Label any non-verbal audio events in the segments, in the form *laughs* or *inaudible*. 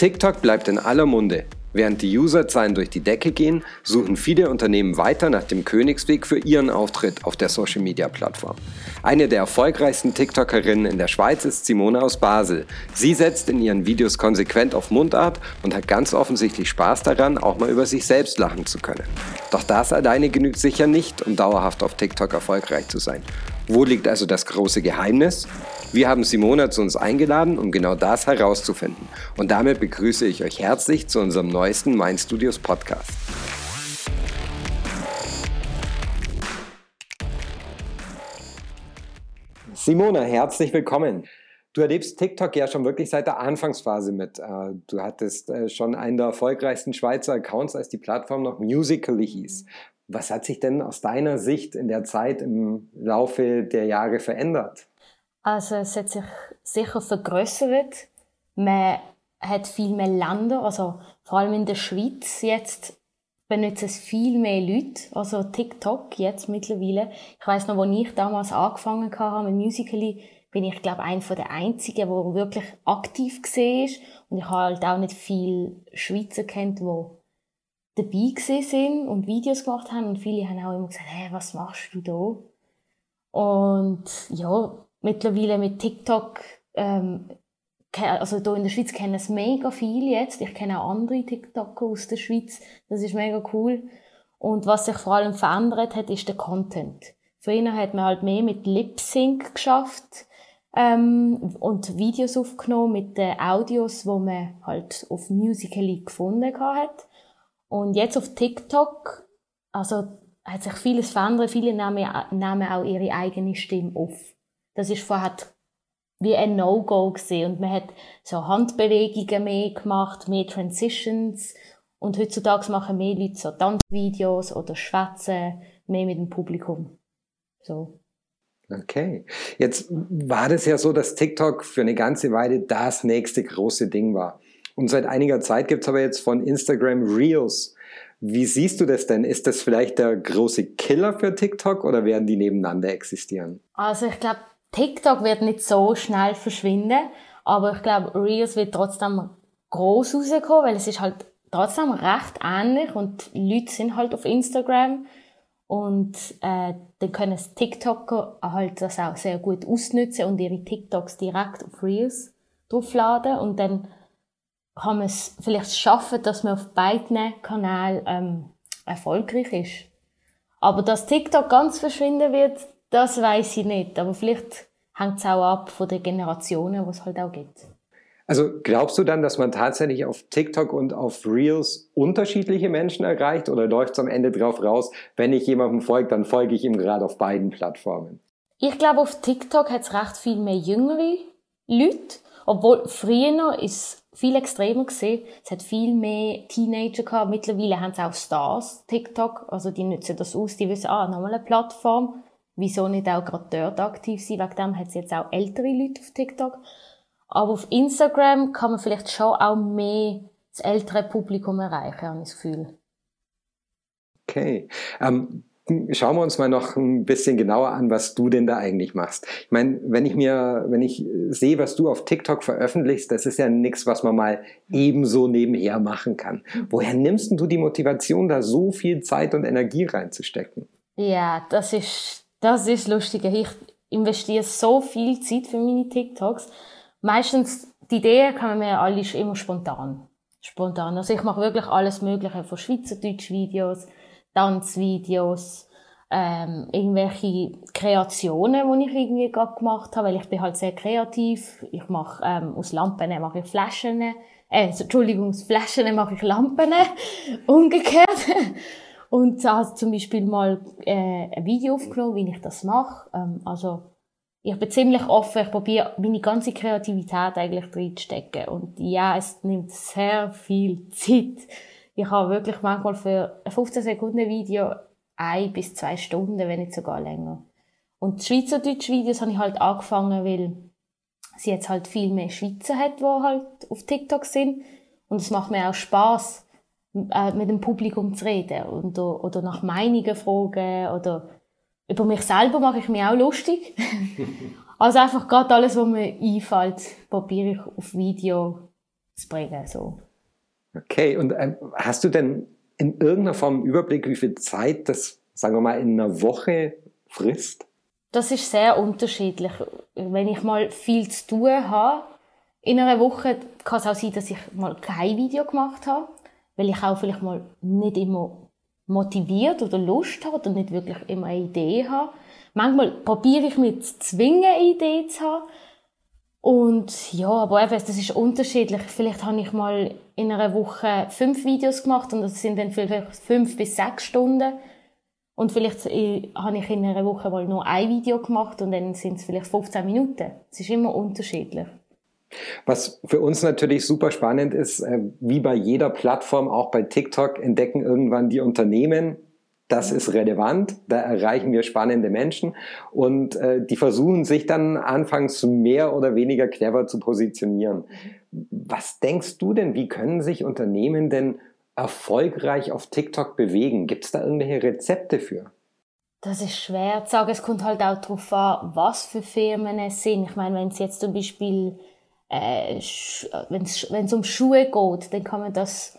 TikTok bleibt in aller Munde. Während die Userzahlen durch die Decke gehen, suchen viele Unternehmen weiter nach dem Königsweg für ihren Auftritt auf der Social-Media-Plattform. Eine der erfolgreichsten TikTokerinnen in der Schweiz ist Simone aus Basel. Sie setzt in ihren Videos konsequent auf Mundart und hat ganz offensichtlich Spaß daran, auch mal über sich selbst lachen zu können. Doch das alleine genügt sicher nicht, um dauerhaft auf TikTok erfolgreich zu sein. Wo liegt also das große Geheimnis? Wir haben Simona zu uns eingeladen, um genau das herauszufinden. Und damit begrüße ich euch herzlich zu unserem neuesten Mind Studios Podcast. Simona, herzlich willkommen. Du erlebst TikTok ja schon wirklich seit der Anfangsphase mit. Äh, du hattest äh, schon einen der erfolgreichsten Schweizer Accounts, als die Plattform noch Musically hieß. Was hat sich denn aus deiner Sicht in der Zeit im Laufe der Jahre verändert? Also es hat sich sicher vergrößert. Man hat viel mehr Länder, also vor allem in der Schweiz jetzt benutzen es viel mehr Leute, also TikTok jetzt mittlerweile. Ich weiß noch, als ich damals angefangen habe mit Musical.ly, bin ich glaube einer der einzigen, der wirklich aktiv war. und ich habe halt auch nicht viel Schweizer kennt, wo dabei sind und Videos gemacht haben und viele haben auch immer gesagt, hey, was machst du da? Und ja, mittlerweile mit TikTok, ähm, also hier in der Schweiz kennen es mega viel jetzt. Ich kenne auch andere TikToker aus der Schweiz. Das ist mega cool. Und was sich vor allem verändert hat, ist der Content. Früher hat man halt mehr mit Lip Sync geschafft ähm, und Videos aufgenommen mit den Audios, wo man halt auf Musical.ly gefunden hat. Und jetzt auf TikTok, also hat sich vieles verändert. Viele nehmen, nehmen auch ihre eigene Stimme auf. Das ist vorher wie ein No-Go gesehen und man hat so Handbewegungen mehr gemacht, mehr Transitions und heutzutage machen mehr Leute so Tanzvideos oder schwätzen mehr mit dem Publikum. So. Okay. Jetzt war das ja so, dass TikTok für eine ganze Weile das nächste große Ding war. Und seit einiger Zeit gibt es aber jetzt von Instagram Reels. Wie siehst du das denn? Ist das vielleicht der große Killer für TikTok oder werden die nebeneinander existieren? Also ich glaube, TikTok wird nicht so schnell verschwinden, aber ich glaube, Reels wird trotzdem groß rauskommen, weil es ist halt trotzdem recht ähnlich und Leute sind halt auf Instagram und äh, dann können TikToker halt das auch sehr gut ausnutzen und ihre TikToks direkt auf Reels draufladen und dann kann man es vielleicht schaffen, dass man auf beiden Kanälen ähm, erfolgreich ist. Aber dass TikTok ganz verschwinden wird, das weiß ich nicht. Aber vielleicht hängt es auch ab von den Generationen, die es halt auch gibt. Also glaubst du dann, dass man tatsächlich auf TikTok und auf Reels unterschiedliche Menschen erreicht oder läuft es am Ende drauf raus, wenn ich jemandem folge, dann folge ich ihm gerade auf beiden Plattformen? Ich glaube, auf TikTok hat es recht viel mehr jüngere Leute, obwohl früher ist viel extremer gesehen. Es hat viel mehr Teenager gehabt. Mittlerweile haben es auch Stars, TikTok. Also die nutzen das aus. Die wissen, ah, nochmal eine Plattform. Wieso nicht auch gerade dort aktiv sein? Wegen dem hat es jetzt auch ältere Leute auf TikTok. Aber auf Instagram kann man vielleicht schon auch mehr das ältere Publikum erreichen, habe ich das Gefühl. Okay. Ähm, schauen wir uns mal noch ein bisschen genauer an, was du denn da eigentlich machst. Ich meine, wenn ich mir, wenn ich sehe, was du auf TikTok veröffentlichst, das ist ja nichts, was man mal ebenso nebenher machen kann. Woher nimmst du die Motivation, da so viel Zeit und Energie reinzustecken? Ja, das ist, das ist lustig. Ich investiere so viel Zeit für meine TikToks. Meistens, die Ideen man mir alle immer spontan. Spontan. Also ich mache wirklich alles Mögliche von Schweizerdeutsch-Videos, Tanzvideos, ähm, irgendwelche Kreationen, die ich irgendwie gerade gemacht habe, weil ich bin halt sehr kreativ. Ich mache ähm, aus Lampen mache ich Flaschen, äh, Entschuldigung, aus Flaschen mache ich Lampen, *laughs* umgekehrt. Und habe zum Beispiel mal äh, ein Video aufgenommen, wie ich das mache. Ähm, also ich bin ziemlich offen, ich probiere meine ganze Kreativität eigentlich reinzustecken. Und ja, es nimmt sehr viel Zeit. Ich habe wirklich manchmal für ein 15 Sekunden Video ein bis zwei Stunden, wenn nicht sogar länger. Und die Schweizerdeutsch-Videos habe ich halt angefangen, weil sie jetzt halt viel mehr Schweizer hat, die halt auf TikTok sind. Und es macht mir auch Spaß, äh, mit dem Publikum zu reden und, oder nach Meinungen fragen oder über mich selber mache ich mich auch lustig. *laughs* also einfach gerade alles, was mir einfällt, probiere ich auf Video zu bringen. So. Okay, und ähm, hast du denn in irgendeiner Form einen Überblick, wie viel Zeit das, sagen wir mal, in einer Woche frisst? Das ist sehr unterschiedlich. Wenn ich mal viel zu tun habe, in einer Woche kann es auch sein, dass ich mal kein Video gemacht habe, weil ich auch vielleicht mal nicht immer motiviert oder Lust habe oder nicht wirklich immer eine Idee habe. Manchmal probiere ich mich zu zwingen, eine Idee zu haben. Und ja, aber eben, das ist unterschiedlich. Vielleicht habe ich mal in einer Woche fünf Videos gemacht und das sind dann vielleicht fünf bis sechs Stunden. Und vielleicht äh, habe ich in einer Woche mal nur ein Video gemacht und dann sind es vielleicht 15 Minuten. Es ist immer unterschiedlich. Was für uns natürlich super spannend ist, äh, wie bei jeder Plattform, auch bei TikTok, entdecken irgendwann die Unternehmen, das ist relevant, da erreichen wir spannende Menschen und äh, die versuchen sich dann anfangs mehr oder weniger clever zu positionieren. Was denkst du denn, wie können sich Unternehmen denn erfolgreich auf TikTok bewegen? Gibt es da irgendwelche Rezepte für? Das ist schwer zu sagen. Es kommt halt auch darauf an, was für Firmen es sind. Ich meine, wenn es jetzt zum Beispiel äh, wenn es um Schuhe geht, dann kann man das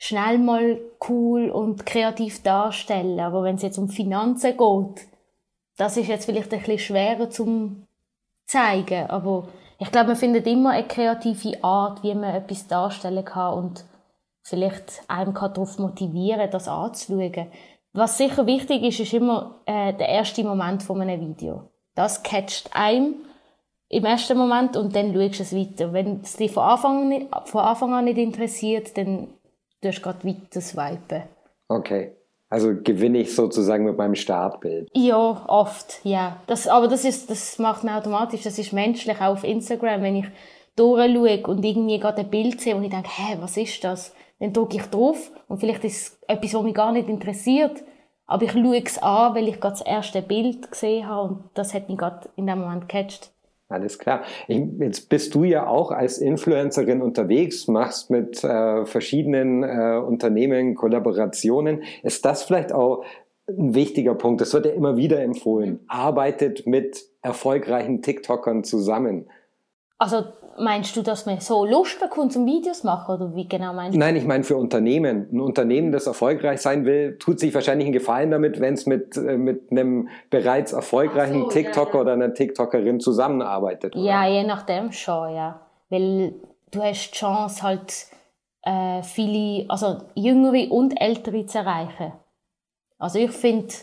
schnell mal cool und kreativ darstellen. Aber wenn es jetzt um Finanzen geht, das ist jetzt vielleicht ein bisschen schwerer zum zeigen. Aber ich glaube, man findet immer eine kreative Art, wie man etwas darstellen kann und vielleicht einem kann darauf motivieren, das anzuschauen. Was sicher wichtig ist, ist immer äh, der erste Moment von einem Video. Das catcht einem im ersten Moment und dann schaust du es weiter. Wenn es dich von Anfang, nicht, von Anfang an nicht interessiert, dann du gerade weiter swipen. Okay. Also gewinne ich sozusagen mit meinem Startbild. Ja, oft, ja. Das, aber das, ist, das macht man automatisch. Das ist menschlich, auch auf Instagram. Wenn ich durchschaue und irgendwie gerade ein Bild sehe und ich denke, hä, was ist das? Dann drücke ich drauf und vielleicht ist es etwas, was mich gar nicht interessiert. Aber ich schaue es an, weil ich gerade das erste Bild gesehen habe und das hat mich gerade in dem Moment gecatcht. Alles klar. Ich, jetzt bist du ja auch als Influencerin unterwegs, machst mit äh, verschiedenen äh, Unternehmen Kollaborationen. Ist das vielleicht auch ein wichtiger Punkt? Das wird ja immer wieder empfohlen. Arbeitet mit erfolgreichen TikTokern zusammen. Also meinst du, dass man so Lust bekommt zum Videos machen oder wie genau meinst du? Nein, ich meine für Unternehmen. Ein Unternehmen, das erfolgreich sein will, tut sich wahrscheinlich einen Gefallen damit, wenn es mit, äh, mit einem bereits erfolgreichen so, TikToker ja, ja. oder einer TikTokerin zusammenarbeitet. Oder? Ja, je nachdem schon, ja. Weil du hast die Chance halt äh, viele, also jüngere und ältere zu erreichen. Also ich finde,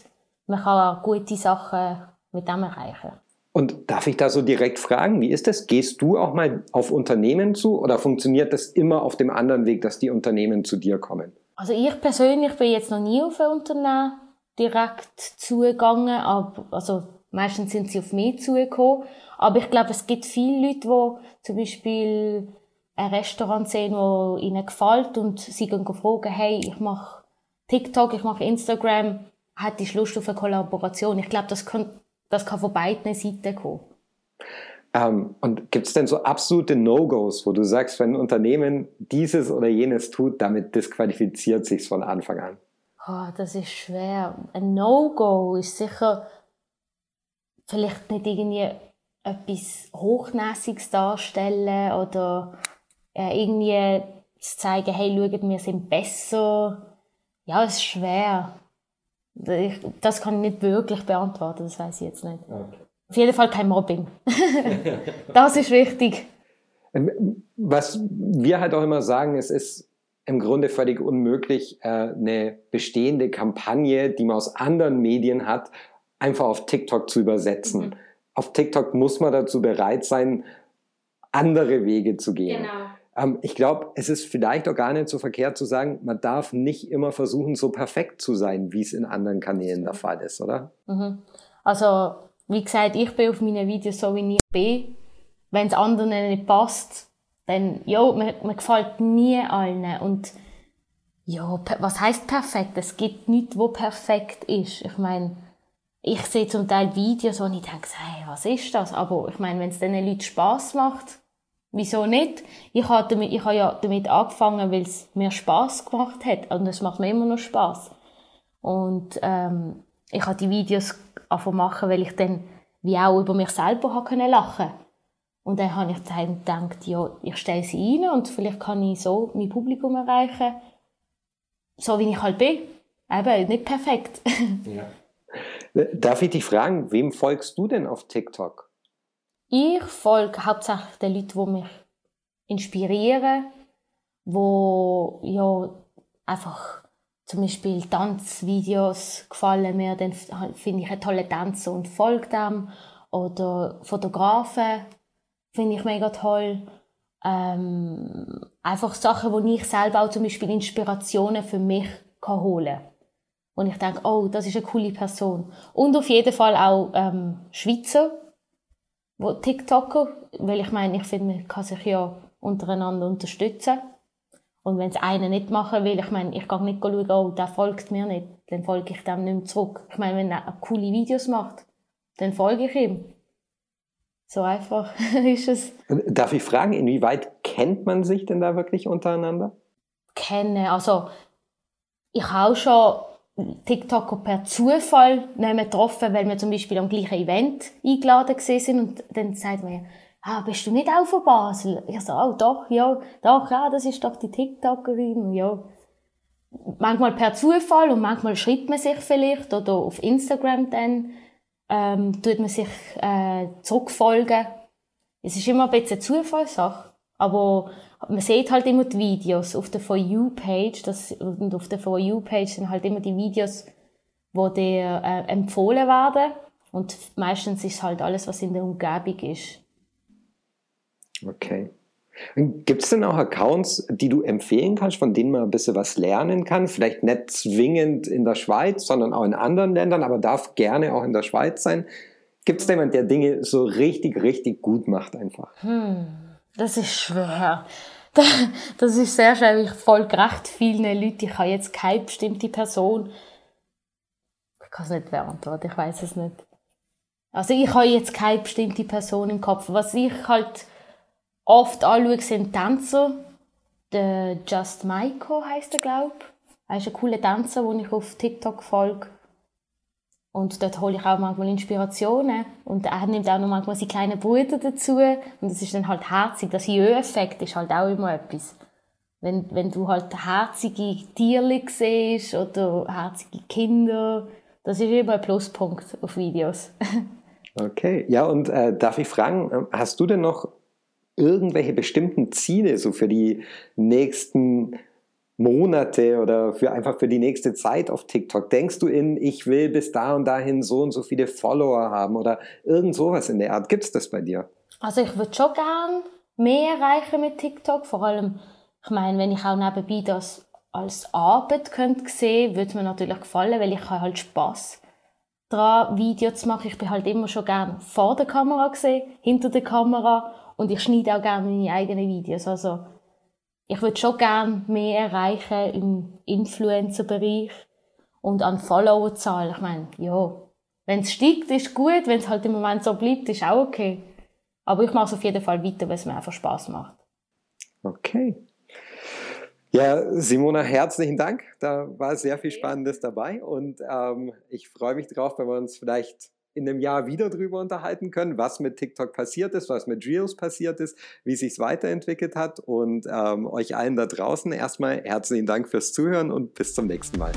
man kann gute Sachen mit dem erreichen. Und darf ich da so direkt fragen, wie ist das? Gehst du auch mal auf Unternehmen zu oder funktioniert das immer auf dem anderen Weg, dass die Unternehmen zu dir kommen? Also ich persönlich bin jetzt noch nie auf ein Unternehmen direkt zugegangen, aber, also meistens sind sie auf mich zugekommen. Aber ich glaube, es gibt viele Leute, die zum Beispiel ein Restaurant sehen, das ihnen gefällt und sie gehen fragen, hey, ich mache TikTok, ich mache Instagram, hättest du Lust auf eine Kollaboration? Ich glaube, das könnte das kann von beiden Seiten kommen. Ähm, und gibt es denn so absolute No-Gos, wo du sagst, wenn ein Unternehmen dieses oder jenes tut, damit disqualifiziert sich von Anfang an? Oh, das ist schwer. Ein No-Go ist sicher vielleicht nicht irgendwie etwas Hochnäsiges darstellen oder äh, irgendwie zu zeigen, hey, schaut, wir sind besser. Ja, es ist schwer. Das kann ich nicht wirklich beantworten, das weiß ich jetzt nicht. Okay. Auf jeden Fall kein Mobbing. *laughs* das ist wichtig. Ähm, was wir halt auch immer sagen, es ist im Grunde völlig unmöglich, äh, eine bestehende Kampagne, die man aus anderen Medien hat, einfach auf TikTok zu übersetzen. Mhm. Auf TikTok muss man dazu bereit sein, andere Wege zu gehen. Genau. Ähm, ich glaube, es ist vielleicht auch gar nicht so verkehrt zu sagen, man darf nicht immer versuchen, so perfekt zu sein, wie es in anderen Kanälen der Fall ist, oder? Mhm. Also, wie gesagt, ich bin auf meinen Videos so, wie ich bin. Wenn es anderen nicht passt, dann, ja, mir, mir gefällt nie allen. Und, ja, was heißt perfekt? Es gibt nichts, wo perfekt ist. Ich meine, ich sehe zum Teil Videos, wo ich denke, hey, was ist das? Aber ich meine, wenn es den Leuten Spass macht, Wieso nicht? Ich habe, damit, ich habe ja damit angefangen, weil es mir Spaß gemacht hat. Und es macht mir immer noch Spaß. Und ähm, ich habe die Videos angefangen machen, weil ich dann wie auch über mich selber habe können lachen Und dann habe ich dann gedacht, ja, ich stelle sie rein und vielleicht kann ich so mein Publikum erreichen, so wie ich halt bin. Eben, nicht perfekt. *laughs* Ja. Darf ich dich fragen, wem folgst du denn auf TikTok? Ich folge hauptsächlich den Leuten, die mich inspirieren, wo ja einfach zum Beispiel Tanzvideos gefallen mir, dann finde ich einen tollen Tänzer und folge dem. Oder Fotografen finde ich mega toll. Ähm, einfach Sachen, wo ich selber auch zum Beispiel Inspirationen für mich kann holen kann. Und ich denke, oh, das ist eine coole Person. Und auf jeden Fall auch ähm, Schweizer, wo TikToker, weil ich meine, ich finde, man kann sich ja untereinander unterstützen. Und wenn es einer nicht machen will, ich meine, ich kann nicht schauen, oh, der folgt mir nicht, dann folge ich dem nicht mehr zurück. Ich meine, wenn er coole Videos macht, dann folge ich ihm. So einfach *laughs* ist es. Darf ich fragen, inwieweit kennt man sich denn da wirklich untereinander? Kennen, also ich habe auch schon TikToker per Zufall nicht getroffen, weil wir zum Beispiel am gleichen Event eingeladen sind und dann sagt man, ah, bist du nicht auch von Basel? Ich so, oh, doch, ja, doch, ja, das ist doch die TikTokerin, ja. Manchmal per Zufall und manchmal schreibt man sich vielleicht oder auf Instagram dann, ähm, tut man sich äh, zurückfolgen. Es ist immer ein bisschen Zufallssache, aber man sieht halt immer die Videos auf der For You-Page, und auf der For You-Page sind halt immer die Videos, wo dir äh, empfohlen werden und meistens ist halt alles, was in der Umgebung ist. Okay. Gibt es denn auch Accounts, die du empfehlen kannst, von denen man ein bisschen was lernen kann? Vielleicht nicht zwingend in der Schweiz, sondern auch in anderen Ländern, aber darf gerne auch in der Schweiz sein. Gibt es jemanden, der Dinge so richtig, richtig gut macht einfach? Hm, das ist schwer. Das ist sehr schwer. Ich folge recht vielen Leuten. Ich habe jetzt keine bestimmte Person. Ich kann es nicht beantworten, ich weiß es nicht. Also ich habe jetzt keine bestimmte Person im Kopf. Was ich halt oft anschaue, sind Tänzer. Der Just Maiko heisst er, glaube ich. Er ist ein cooler Tänzer, den ich auf TikTok folge. Und dort hole ich auch manchmal Inspirationen. Und er nimmt auch noch manchmal seine kleinen Brüder dazu. Und es ist dann halt herzig. Das Jö-Effekt ist halt auch immer etwas. Wenn, wenn du halt herzige Tiere siehst oder herzige Kinder, das ist immer ein Pluspunkt auf Videos. *laughs* okay, ja, und äh, darf ich fragen, hast du denn noch irgendwelche bestimmten Ziele so für die nächsten Monate oder für einfach für die nächste Zeit auf TikTok? Denkst du in, ich will bis da und dahin so und so viele Follower haben oder irgend sowas in der Art? Gibt es das bei dir? Also ich würde schon gern mehr erreichen mit TikTok. Vor allem, ich meine, wenn ich auch nebenbei das als Arbeit könnte sehen, würde mir natürlich gefallen, weil ich halt Spaß daran, Videos zu machen. Ich bin halt immer schon gern vor der Kamera gesehen, hinter der Kamera und ich schneide auch gerne meine eigenen Videos. Also, ich würde schon gerne mehr erreichen im Influencer-Bereich und an Follower-Zahl. Ich meine, ja, wenn es steigt, ist gut. Wenn es halt im Moment so bleibt, ist auch okay. Aber ich mache es auf jeden Fall weiter, weil es mir einfach Spaß macht. Okay. Ja, Simona, herzlichen Dank. Da war sehr viel Spannendes dabei und ähm, ich freue mich drauf, wenn wir uns vielleicht in einem Jahr wieder drüber unterhalten können, was mit TikTok passiert ist, was mit Reels passiert ist, wie sich es weiterentwickelt hat. Und ähm, euch allen da draußen erstmal herzlichen Dank fürs Zuhören und bis zum nächsten Mal.